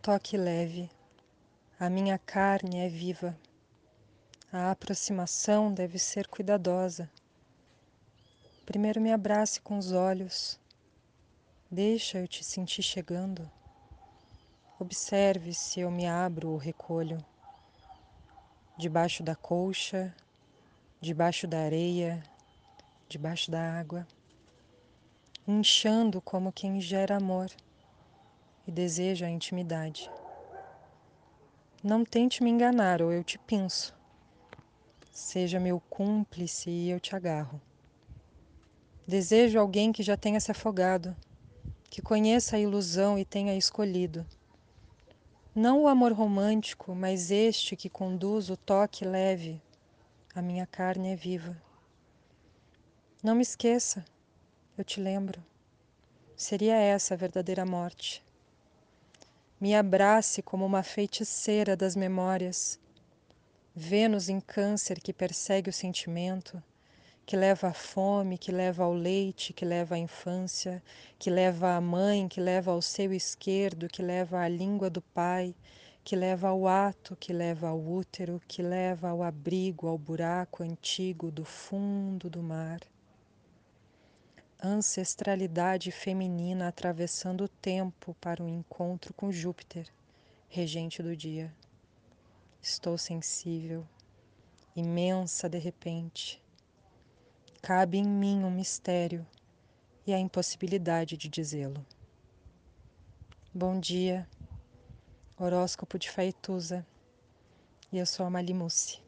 Toque leve. A minha carne é viva. A aproximação deve ser cuidadosa. Primeiro me abrace com os olhos. Deixa eu te sentir chegando. Observe se eu me abro ou recolho. Debaixo da colcha, debaixo da areia, debaixo da água, inchando como quem gera amor e deseja a intimidade. Não tente me enganar ou eu te pinço. Seja meu cúmplice e eu te agarro. Desejo alguém que já tenha se afogado, que conheça a ilusão e tenha escolhido. Não o amor romântico, mas este que conduz o toque leve. A minha carne é viva. Não me esqueça, eu te lembro. Seria essa a verdadeira morte. Me abrace como uma feiticeira das memórias. Vênus em câncer que persegue o sentimento, que leva à fome, que leva ao leite, que leva à infância, que leva à mãe, que leva ao seio esquerdo, que leva à língua do pai, que leva ao ato, que leva ao útero, que leva ao abrigo, ao buraco antigo do fundo do mar ancestralidade feminina atravessando o tempo para o encontro com Júpiter, regente do dia. Estou sensível, imensa de repente. Cabe em mim um mistério e a impossibilidade de dizê-lo. Bom dia, horóscopo de Faituza, e eu sou a Malimusse.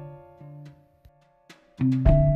Thank you.